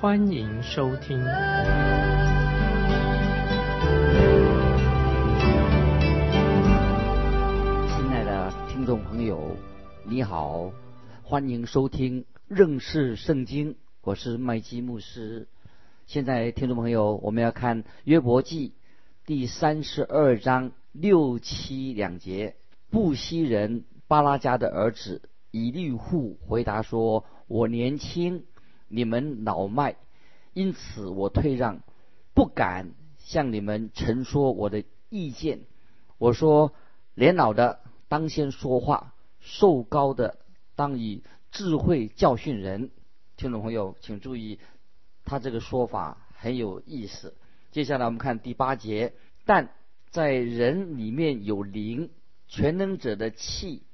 欢迎收听。亲爱的听众朋友，你好，欢迎收听认识圣经，我是麦基牧师。现在，听众朋友，我们要看约伯记第三十二章。六七两节，布西人巴拉加的儿子以利户回答说：“我年轻，你们老迈，因此我退让，不敢向你们陈说我的意见。我说，年老的当先说话，瘦高的当以智慧教训人。”听众朋友，请注意，他这个说法很有意思。接下来我们看第八节，但。在人里面有灵，全能者的气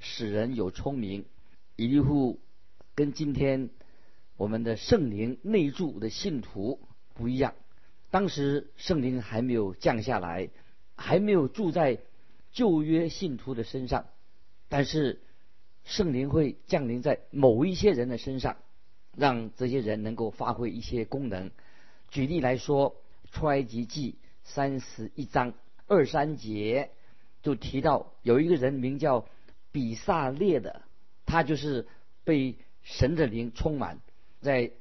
使人有聪明。以利户跟今天我们的圣灵内住的信徒不一样。当时圣灵还没有降下来，还没有住在旧约信徒的身上，但是圣灵会降临在某一些人的身上，让这些人能够发挥一些功能。举例来说，出埃及记。三十一章二三节就提到有一个人名叫比萨列的，他就是被神的灵充满。在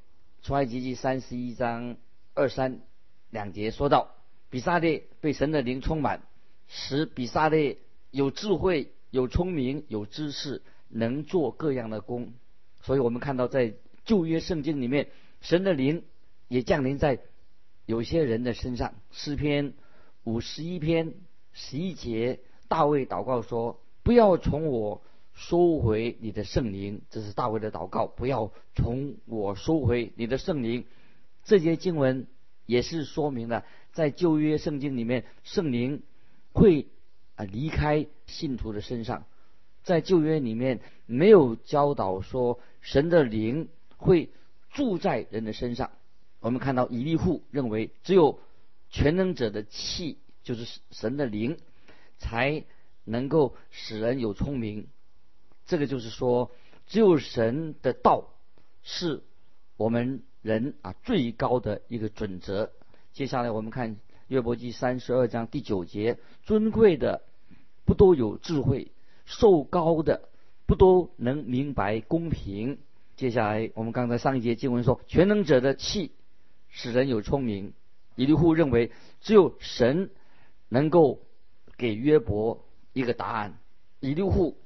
出埃及记三十一章二三两节说到，比萨列被神的灵充满，使比萨列有智慧、有聪明、有知识，能做各样的工。所以我们看到在旧约圣经里面，神的灵也降临在。有些人的身上，诗篇五十一篇十一节，大卫祷告说：“不要从我收回你的圣灵。”这是大卫的祷告，不要从我收回你的圣灵。这些经文也是说明了，在旧约圣经里面，圣灵会啊离开信徒的身上。在旧约里面没有教导说神的灵会住在人的身上。我们看到以利户认为，只有全能者的气，就是神的灵，才能够使人有聪明。这个就是说，只有神的道是我们人啊最高的一个准则。接下来我们看约伯记三十二章第九节：尊贵的不都有智慧，受高的不都能明白公平。接下来我们刚才上一节经文说，全能者的气。使人有聪明，以利户认为只有神能够给约伯一个答案。以利户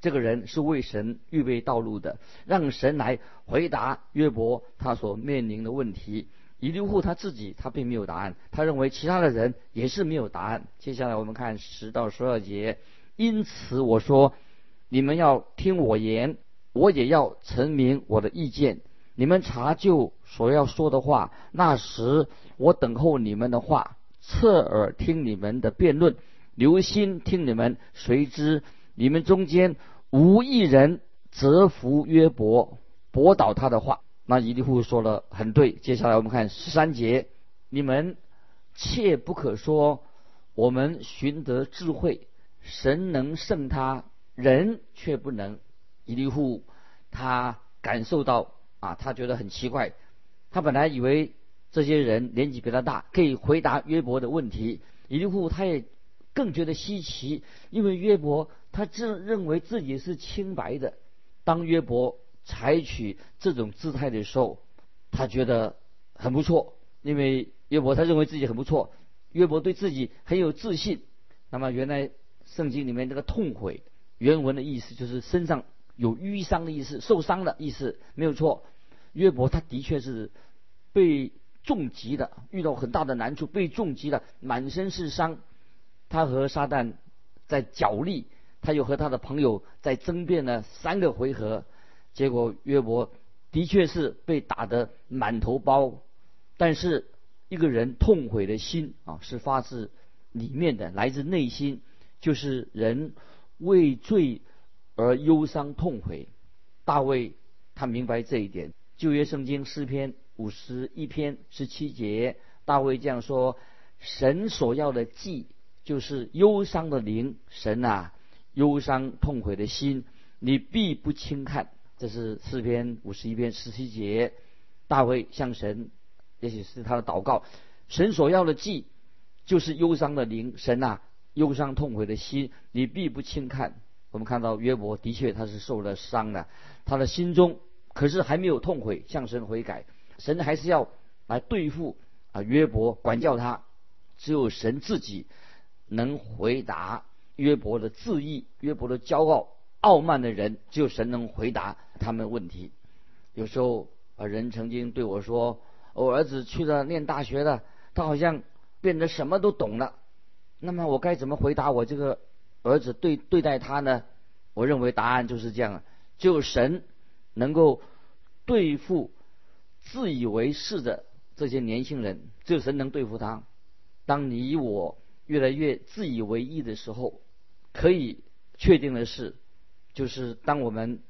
这个人是为神预备道路的，让神来回答约伯他所面临的问题。以利户他自己他并没有答案，他认为其他的人也是没有答案。接下来我们看十到十二节，因此我说你们要听我言，我也要陈明我的意见。你们查究所要说的话，那时我等候你们的话，侧耳听你们的辩论，留心听你们。谁知你们中间无一人折服约伯，驳倒他的话。那伊利户说了很对。接下来我们看十三节，你们切不可说我们寻得智慧，神能胜他，人却不能。伊利户他感受到。啊，他觉得很奇怪，他本来以为这些人年纪比他大，可以回答约伯的问题。伊利户他也更觉得稀奇，因为约伯他自认为自己是清白的。当约伯采取这种姿态的时候，他觉得很不错，因为约伯他认为自己很不错，约伯对自己很有自信。那么原来圣经里面这个痛悔原文的意思就是身上。有淤伤的意思，受伤的意思没有错。约伯他的确是被重击的，遇到很大的难处，被重击了，满身是伤。他和撒旦在角力，他又和他的朋友在争辩了三个回合，结果约伯的确是被打得满头包。但是一个人痛悔的心啊，是发自里面的，来自内心，就是人为罪而忧伤痛悔。大卫他明白这一点。旧约圣经诗篇五十一篇十七节，大卫这样说：“神所要的祭，就是忧伤的灵。神啊，忧伤痛悔的心，你必不轻看。”这是诗篇五十一篇十七节，大卫向神。也许是他的祷告，神所要的祭就是忧伤的灵，神啊，忧伤痛悔的心，你必不轻看。我们看到约伯的确他是受了伤的，他的心中可是还没有痛悔，向神悔改，神还是要来对付啊约伯，管教他。只有神自己能回答约伯的自义，约伯的骄傲、傲慢的人，只有神能回答他们问题。有时候啊，人曾经对我说。我儿子去了念大学了，他好像变得什么都懂了。那么我该怎么回答我这个儿子对对待他呢？我认为答案就是这样：，只有神能够对付自以为是的这些年轻人，只有神能对付他。当你我越来越自以为意的时候，可以确定的是，就是当我们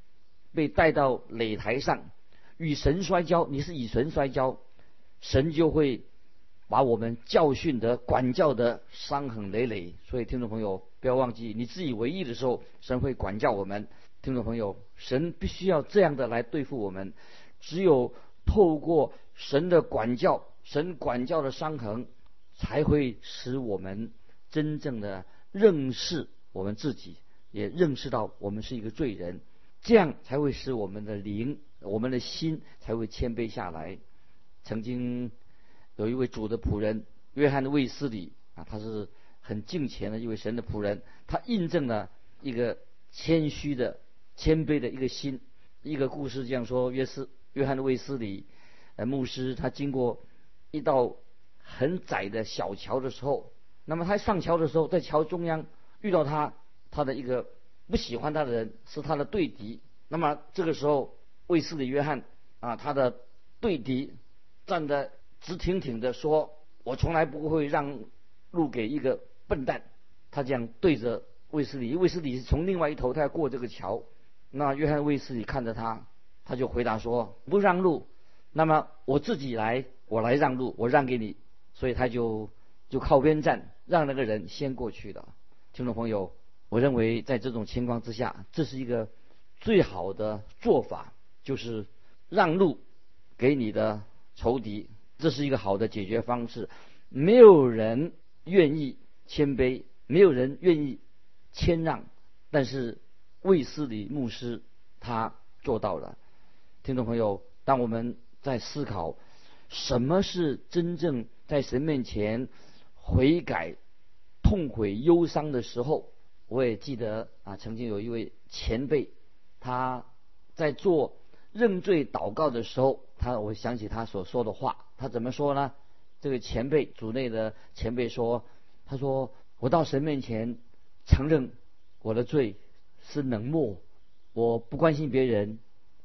被带到擂台上与神摔跤，你是与神摔跤。神就会把我们教训的、管教的伤痕累累。所以，听众朋友不要忘记，你自以为意的时候，神会管教我们。听众朋友，神必须要这样的来对付我们。只有透过神的管教，神管教的伤痕，才会使我们真正的认识我们自己，也认识到我们是一个罪人。这样才会使我们的灵、我们的心才会谦卑下来。曾经有一位主的仆人约翰的卫斯理啊，他是很敬虔的一位神的仆人，他印证了一个谦虚的、谦卑的一个心。一个故事这样说：约斯约翰的卫斯理呃牧师，他经过一道很窄的小桥的时候，那么他上桥的时候，在桥中央遇到他他的一个不喜欢他的人，是他的对敌。那么这个时候，卫斯理约翰啊，他的对敌。站得直挺挺的说：“我从来不会让路给一个笨蛋。”他这样对着卫斯理，卫斯理是从另外一头，他要过这个桥。那约翰卫斯理看着他，他就回答说：“不让路，那么我自己来，我来让路，我让给你。”所以他就就靠边站，让那个人先过去了。听众朋友，我认为在这种情况之下，这是一个最好的做法，就是让路给你的。仇敌，这是一个好的解决方式。没有人愿意谦卑，没有人愿意谦让，但是卫斯理牧师他做到了。听众朋友，当我们在思考什么是真正在神面前悔改、痛悔、忧伤的时候，我也记得啊，曾经有一位前辈，他在做认罪祷告的时候。他，我想起他所说的话，他怎么说呢？这个前辈组内的前辈说：“他说我到神面前承认我的罪是冷漠，我不关心别人，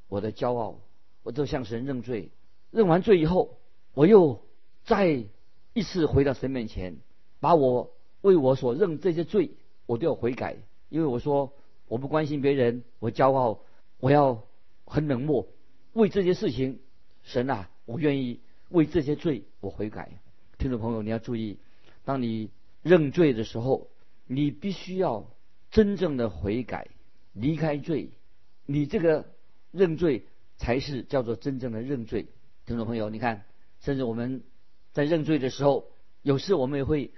我的骄傲，我就向神认罪。认完罪以后，我又再一次回到神面前，把我为我所认这些罪，我都要悔改。因为我说我不关心别人，我骄傲，我要很冷漠，为这些事情。”神啊，我愿意为这些罪我悔改。听众朋友，你要注意，当你认罪的时候，你必须要真正的悔改，离开罪。你这个认罪才是叫做真正的认罪。听众朋友，你看，甚至我们在认罪的时候，有时我们也会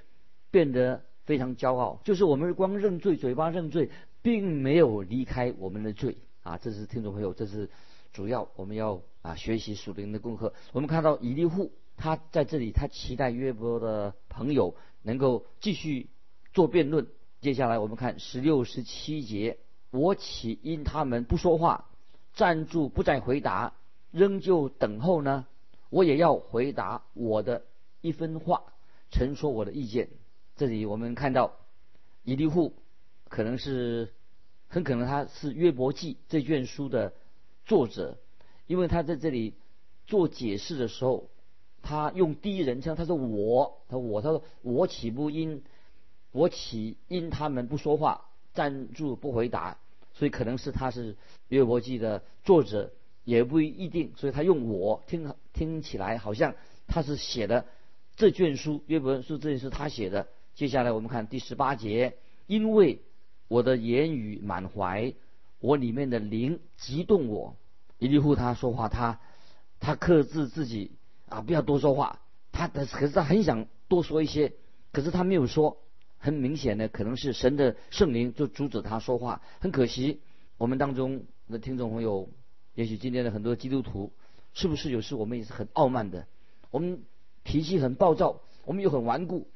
变得非常骄傲，就是我们光认罪，嘴巴认罪，并没有离开我们的罪啊。这是听众朋友，这是。主要我们要啊学习属灵的功课。我们看到以利户他在这里，他期待约伯的朋友能够继续做辩论。接下来我们看十六、十七节，我岂因他们不说话，站住不再回答，仍旧等候呢？我也要回答我的一分话，陈说我的意见。这里我们看到以利户可能是很可能他是约伯记这卷书的。作者，因为他在这里做解释的时候，他用第一人称，他说我，他说我，他说我岂不因我岂因他们不说话，站住不回答，所以可能是他是约伯记的作者，也不一定，所以他用我听听起来好像他是写的这卷书，约伯书这里是他写的。接下来我们看第十八节，因为我的言语满怀，我里面的灵激动我。伊利户他说话，他他克制自己啊，不要多说话。他的可是他很想多说一些，可是他没有说。很明显的，可能是神的圣灵就阻止他说话。很可惜，我们当中的听众朋友，也许今天的很多基督徒，是不是有时我们也是很傲慢的？我们脾气很暴躁，我们又很顽固，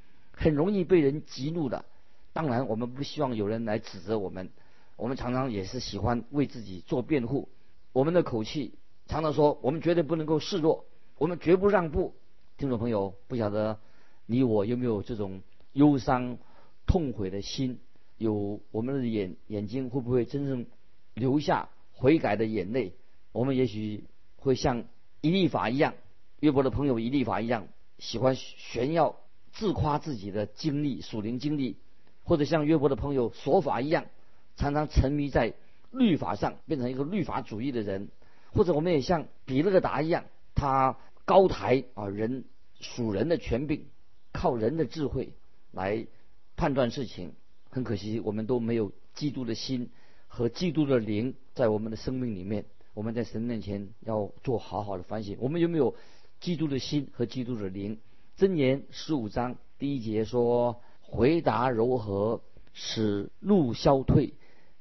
很容易被人激怒的。当然，我们不希望有人来指责我们。我们常常也是喜欢为自己做辩护。我们的口气常常说，我们绝对不能够示弱，我们绝不让步。听众朋友，不晓得你我有没有这种忧伤、痛悔的心？有我们的眼眼睛会不会真正流下悔改的眼泪？我们也许会像一立法一样，约伯的朋友一立法一样，喜欢炫耀、自夸自己的经历、属灵经历，或者像约伯的朋友索法一样，常常沉迷在。律法上变成一个律法主义的人，或者我们也像比勒达一样，他高抬啊人属人的权柄，靠人的智慧来判断事情。很可惜，我们都没有基督的心和基督的灵在我们的生命里面。我们在神面前要做好好的反省，我们有没有基督的心和基督的灵？箴言十五章第一节说：“回答柔和，使怒消退。”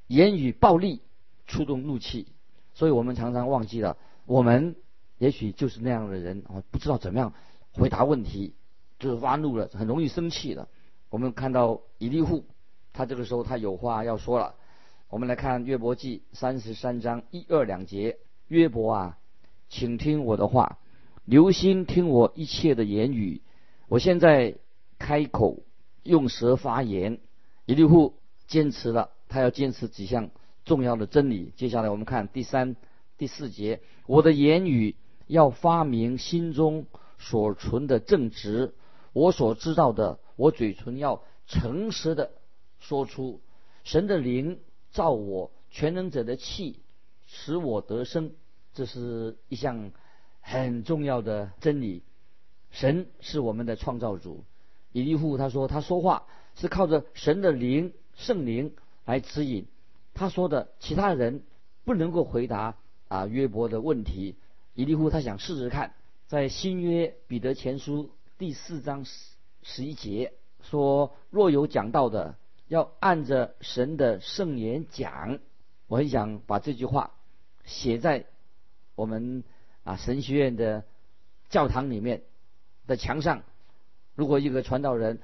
言语暴力，触动怒气，所以我们常常忘记了，我们也许就是那样的人啊，不知道怎么样回答问题，就是发怒了，很容易生气的。我们看到以利户，他这个时候他有话要说了。我们来看约伯记三十三章一二两节，约伯啊，请听我的话，留心听我一切的言语。我现在开口用舌发言，以利户坚持了。他要坚持几项重要的真理。接下来我们看第三、第四节：我的言语要发明心中所存的正直，我所知道的，我嘴唇要诚实的说出。神的灵造我，全能者的气使我得生。这是一项很重要的真理。神是我们的创造主。以利户他说，他说话是靠着神的灵、圣灵。来指引他说的，其他人不能够回答啊约伯的问题。以利户他想试试看，在新约彼得前书第四章十十一节说：若有讲道的，要按着神的圣言讲。我很想把这句话写在我们啊神学院的教堂里面的墙上。如果一个传道人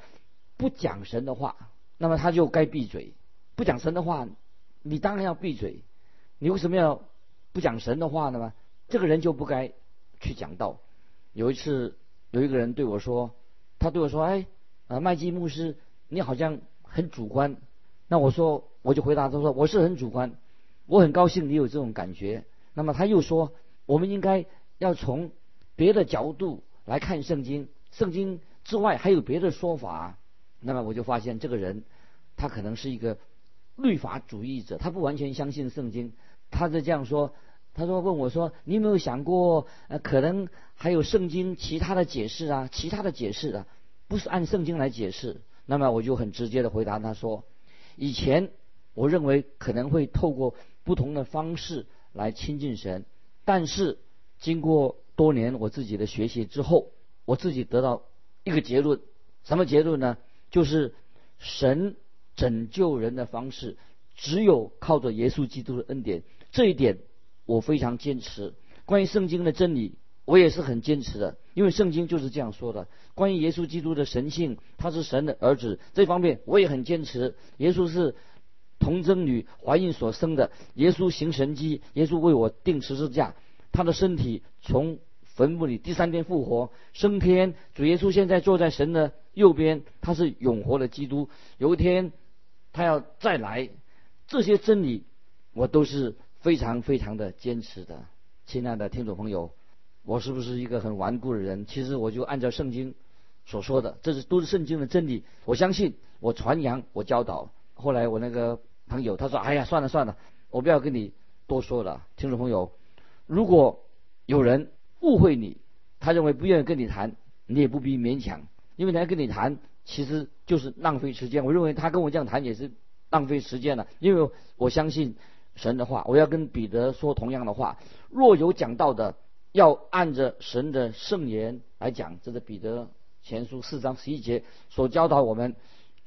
不讲神的话，那么他就该闭嘴。不讲神的话，你当然要闭嘴。你为什么要不讲神的话呢？这个人就不该去讲道。有一次，有一个人对我说，他对我说：“哎，啊，麦基牧师，你好像很主观。”那我说，我就回答他说：“我是很主观，我很高兴你有这种感觉。”那么他又说：“我们应该要从别的角度来看圣经，圣经之外还有别的说法。”那么我就发现这个人，他可能是一个。律法主义者，他不完全相信圣经，他在这样说。他说：“问我说，你有没有想过，呃，可能还有圣经其他的解释啊，其他的解释啊，不是按圣经来解释。”那么我就很直接的回答他说：“以前我认为可能会透过不同的方式来亲近神，但是经过多年我自己的学习之后，我自己得到一个结论，什么结论呢？就是神。”拯救人的方式，只有靠着耶稣基督的恩典。这一点我非常坚持。关于圣经的真理，我也是很坚持的，因为圣经就是这样说的。关于耶稣基督的神性，他是神的儿子，这方面我也很坚持。耶稣是童贞女怀孕所生的，耶稣行神迹，耶稣为我定十字架，他的身体从坟墓里第三天复活升天。主耶稣现在坐在神的右边，他是永活的基督。有一天。他要再来，这些真理我都是非常非常的坚持的，亲爱的听众朋友，我是不是一个很顽固的人？其实我就按照圣经所说的，这是都是圣经的真理。我相信，我传扬，我教导。后来我那个朋友他说：“哎呀，算了算了，我不要跟你多说了。”听众朋友，如果有人误会你，他认为不愿意跟你谈，你也不必勉强，因为他跟你谈其实就是浪费时间。我认为他跟我这样谈也是浪费时间了，因为我相信神的话。我要跟彼得说同样的话：若有讲道的。要按着神的圣言来讲，这是彼得前书四章十一节所教导我们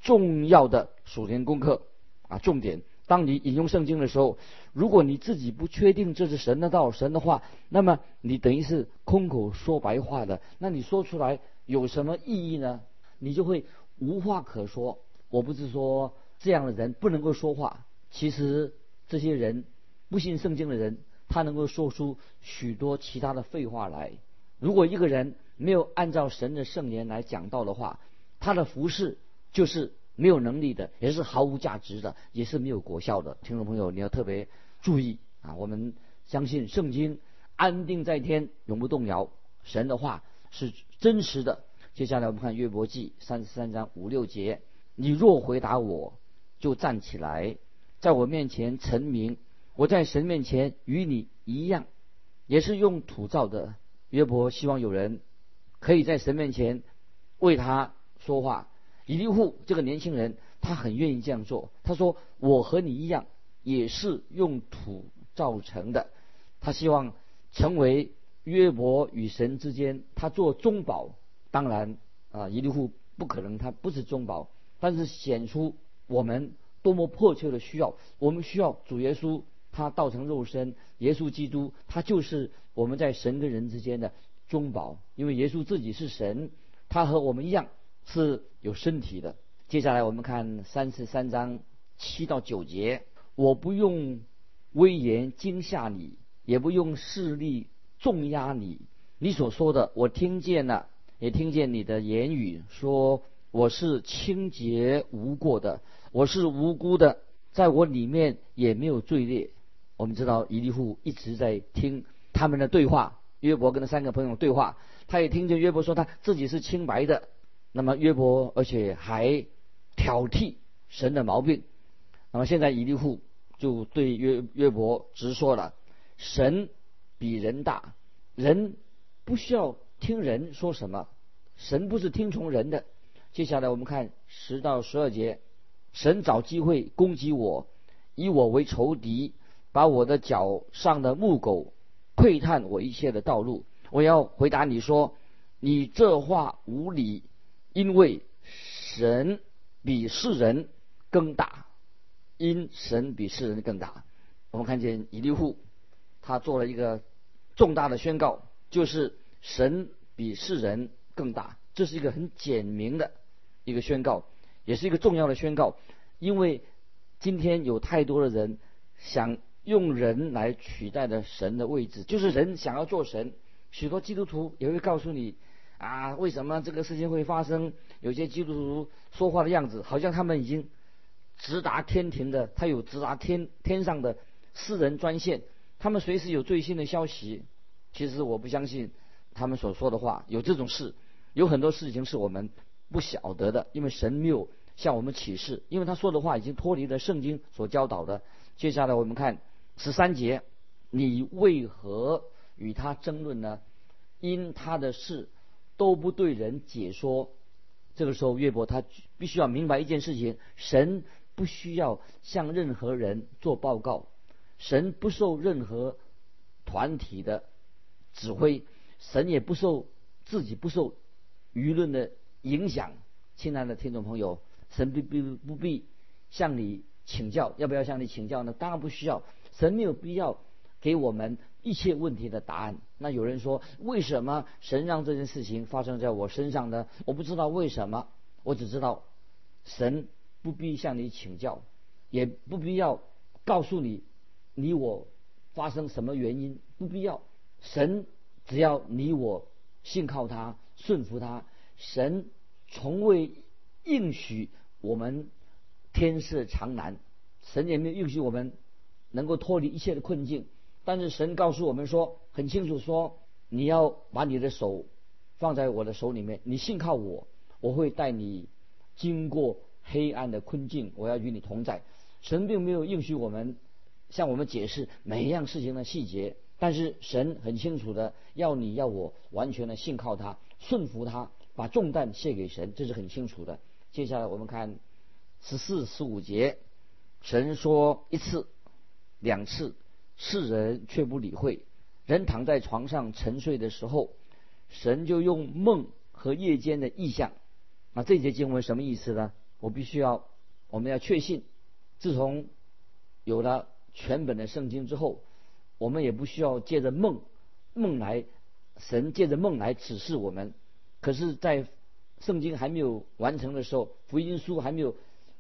重要的属灵功课啊，重点。当你引用圣经的时候，如果你自己不确定这是神的道、神的话，那么你等于是空口说白话的。那你说出来有什么意义呢？你就会无话可说。我不是说这样的人不能够说话，其实这些人不信圣经的人。他能够说出许多其他的废话来。如果一个人没有按照神的圣言来讲道的话，他的服饰就是没有能力的，也是毫无价值的，也是没有果效的。听众朋友，你要特别注意啊！我们相信圣经安定在天，永不动摇。神的话是真实的。接下来我们看约伯记三十三章五六节：你若回答我，就站起来，在我面前陈明。我在神面前与你一样，也是用土造的。约伯希望有人可以在神面前为他说话。以利户这个年轻人，他很愿意这样做。他说：“我和你一样，也是用土造成的。”他希望成为约伯与神之间，他做中保。当然啊，以利户不可能，他不是中保，但是显出我们多么迫切的需要。我们需要主耶稣。他道成肉身，耶稣基督，他就是我们在神跟人之间的中保。因为耶稣自己是神，他和我们一样是有身体的。接下来我们看三十三章七到九节：我不用威严惊吓你，也不用势力重压你。你所说的，我听见了，也听见你的言语，说我是清洁无过的，我是无辜的，在我里面也没有罪孽。我们知道伊利户一直在听他们的对话，约伯跟那三个朋友对话，他也听见约伯说他自己是清白的。那么约伯而且还挑剔神的毛病。那么现在以利户就对约约伯直说了：神比人大，人不需要听人说什么，神不是听从人的。接下来我们看十到十二节，神找机会攻击我，以我为仇敌。把我的脚上的木狗窥探我一切的道路，我要回答你说，你这话无理，因为神比世人更大，因神比世人更大。我们看见以利户，他做了一个重大的宣告，就是神比世人更大，这是一个很简明的一个宣告，也是一个重要的宣告，因为今天有太多的人想。用人来取代的神的位置，就是人想要做神。许多基督徒也会告诉你，啊，为什么这个事情会发生？有些基督徒说话的样子，好像他们已经直达天庭的，他有直达天天上的私人专线，他们随时有最新的消息。其实我不相信他们所说的话，有这种事，有很多事情是我们不晓得的，因为神没有向我们启示，因为他说的话已经脱离了圣经所教导的。接下来我们看。十三节，你为何与他争论呢？因他的事都不对人解说。这个时候，约伯他必须要明白一件事情：神不需要向任何人做报告，神不受任何团体的指挥，神也不受自己不受舆论的影响。亲爱的听众朋友，神必必不必向你请教，要不要向你请教呢？当然不需要。神没有必要给我们一切问题的答案。那有人说，为什么神让这件事情发生在我身上呢？我不知道为什么，我只知道神不必向你请教，也不必要告诉你你我发生什么原因，不必要。神只要你我信靠他，顺服他。神从未应许我们天色长蓝，神也没有应许我们。能够脱离一切的困境，但是神告诉我们说，很清楚说，你要把你的手放在我的手里面，你信靠我，我会带你经过黑暗的困境，我要与你同在。神并没有应许我们向我们解释每一样事情的细节，但是神很清楚的要你要我完全的信靠他，顺服他，把重担卸给神，这是很清楚的。接下来我们看十四、十五节，神说一次、两次，世人却不理会。人躺在床上沉睡的时候，神就用梦和夜间的意象。那这节经文什么意思呢？我必须要，我们要确信，自从有了全本的圣经之后，我们也不需要借着梦梦来，神借着梦来指示我们。可是，在圣经还没有完成的时候，福音书还没有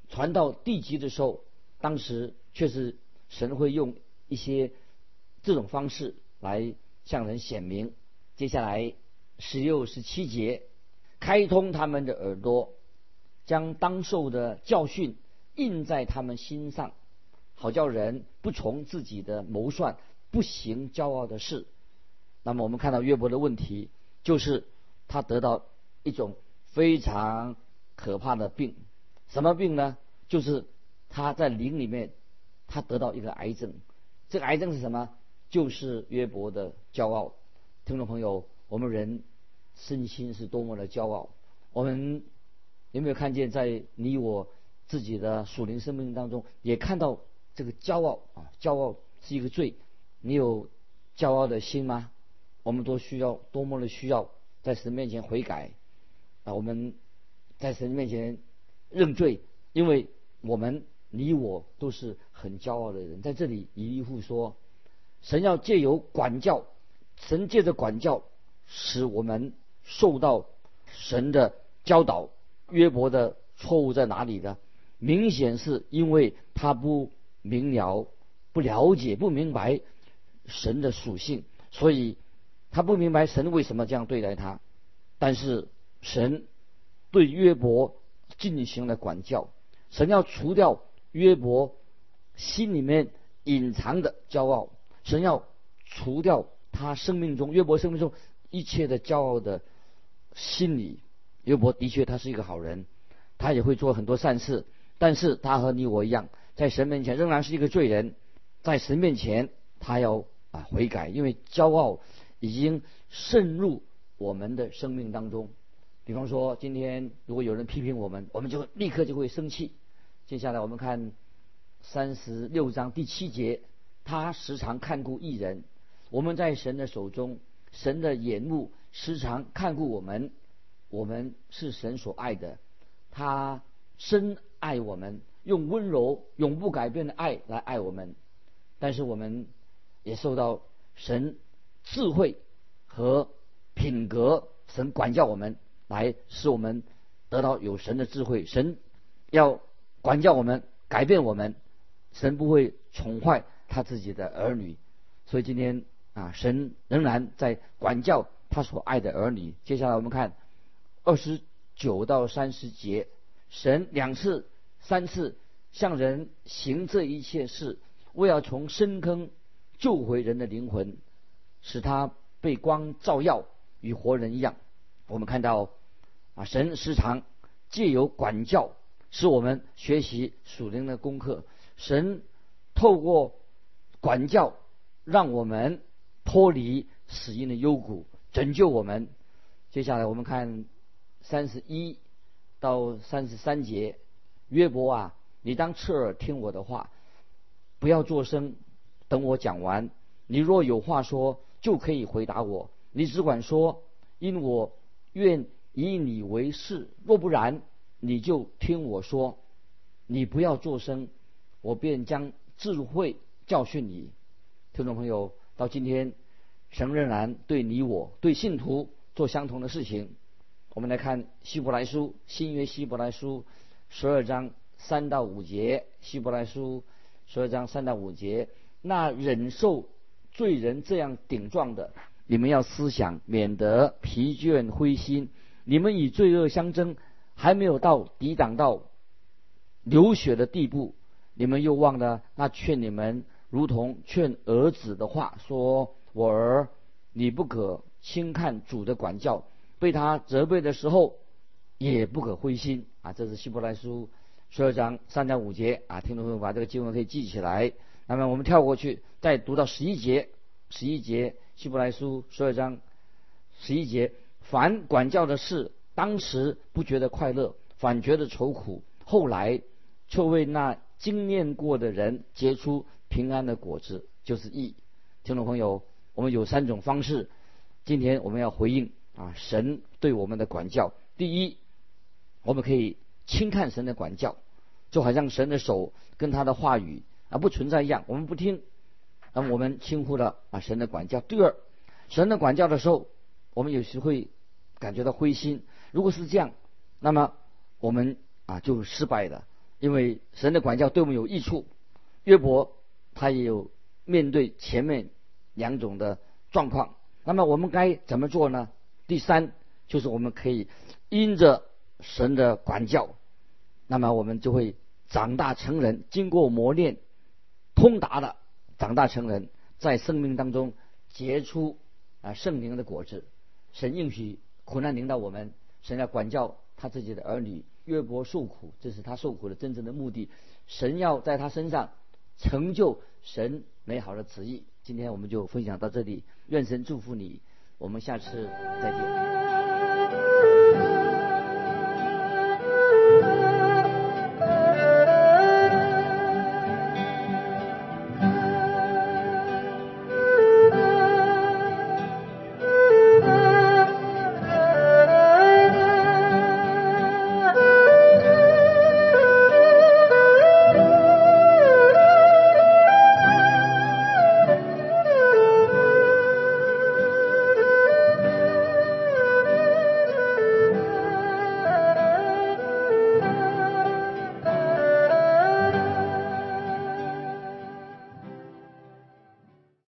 传到地极的时候，当时却是神会用一些这种方式。来向人显明。接下来十六、十七节，开通他们的耳朵，将当受的教训印在他们心上，好叫人不从自己的谋算，不行骄傲的事。那么我们看到约伯的问题，就是他得到一种非常可怕的病。什么病呢？就是他在灵里面，他得到一个癌症。这个癌症是什么？就是约伯的骄傲，听众朋友，我们人身心是多么的骄傲。我们有没有看见，在你我自己的属灵生命当中，也看到这个骄傲啊？骄傲是一个罪。你有骄傲的心吗？我们都需要多么的需要在神面前悔改啊！我们在神面前认罪，因为我们你我都是很骄傲的人。在这里，以利户说。神要借由管教，神借着管教，使我们受到神的教导。约伯的错误在哪里呢？明显是因为他不明了、不了解、不明白神的属性，所以他不明白神为什么这样对待他。但是神对约伯进行了管教，神要除掉约伯心里面隐藏的骄傲。神要除掉他生命中约伯生命中一切的骄傲的心理。约伯的确他是一个好人，他也会做很多善事，但是他和你我一样，在神面前仍然是一个罪人。在神面前，他要啊悔改，因为骄傲已经渗入我们的生命当中。比方说，今天如果有人批评我们，我们就立刻就会生气。接下来我们看三十六章第七节。他时常看顾一人，我们在神的手中，神的眼目时常看顾我们，我们是神所爱的，他深爱我们，用温柔、永不改变的爱来爱我们。但是我们也受到神智慧和品格，神管教我们，来使我们得到有神的智慧。神要管教我们，改变我们，神不会宠坏。他自己的儿女，所以今天啊，神仍然在管教他所爱的儿女。接下来我们看二十九到三十节，神两次、三次向人行这一切事，为要从深坑救回人的灵魂，使他被光照耀，与活人一样。我们看到啊，神时常借由管教，是我们学习属灵的功课。神透过管教，让我们脱离死因的幽谷，拯救我们。接下来我们看三十一到三十三节，约伯啊，你当侧耳听我的话，不要作声，等我讲完。你若有话说，就可以回答我。你只管说，因我愿以你为是。若不然，你就听我说。你不要作声，我便将智慧。教训你，听众朋友，到今天，神仍然对你我对信徒做相同的事情。我们来看希伯来书新约希伯来书十二章三到五节，希伯来书十二章三到五节，那忍受罪人这样顶撞的，你们要思想，免得疲倦灰心。你们与罪恶相争，还没有到抵挡到流血的地步，你们又忘了那劝你们。如同劝儿子的话说：“我儿，你不可轻看主的管教，被他责备的时候也不可灰心啊！这是希伯来书十二章三到五节啊，听众朋友把这个经文可以记起来。那么我们跳过去，再读到十一节，十一节希伯来书十二章十一节，凡管教的事，当时不觉得快乐，反觉得愁苦，后来却为那经验过的人结出平安的果子，就是义。听众朋友，我们有三种方式。今天我们要回应啊，神对我们的管教。第一，我们可以轻看神的管教，就好像神的手跟他的话语啊不存在一样，我们不听，那我们轻忽了啊神的管教。第二，神的管教的时候，我们有时会感觉到灰心。如果是这样，那么我们啊就失败了，因为神的管教对我们有益处。约伯他也有面对前面两种的状况。那么我们该怎么做呢？第三就是我们可以因着神的管教，那么我们就会长大成人，经过磨练，通达的长大成人，在生命当中结出啊圣灵的果子。神应许苦难临到我们，神要管教他自己的儿女。约伯受苦，这是他受苦的真正的目的。神要在他身上成就神美好的旨意。今天我们就分享到这里，愿神祝福你，我们下次再见。